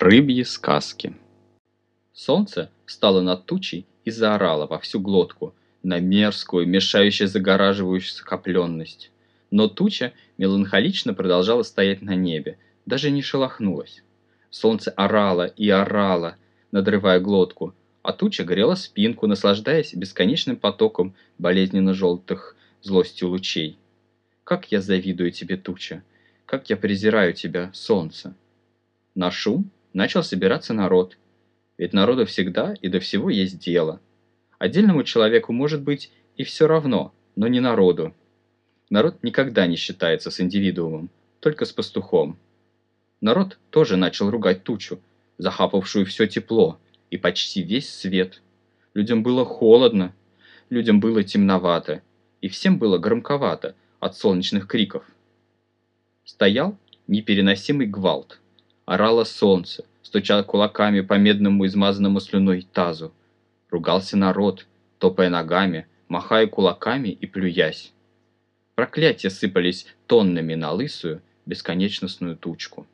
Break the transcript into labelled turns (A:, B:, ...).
A: Рыбьи сказки. Солнце встало над тучей и заорало во всю глотку на мерзкую, мешающую загораживающую скопленность. Но туча меланхолично продолжала стоять на небе, даже не шелохнулась. Солнце орало и орало, надрывая глотку, а туча грела спинку, наслаждаясь бесконечным потоком болезненно-желтых злостью лучей. Как я завидую тебе, туча! Как я презираю тебя, солнце! На шум начал собираться народ. Ведь народу всегда и до всего есть дело. Отдельному человеку может быть и все равно, но не народу. Народ никогда не считается с индивидуумом, только с пастухом. Народ тоже начал ругать тучу, захапавшую все тепло и почти весь свет. Людям было холодно, людям было темновато, и всем было громковато от солнечных криков. Стоял непереносимый гвалт. Орало солнце, стучал кулаками по медному измазанному слюной тазу. Ругался народ, топая ногами, махая кулаками и плюясь. Проклятия сыпались тоннами на лысую, бесконечностную тучку.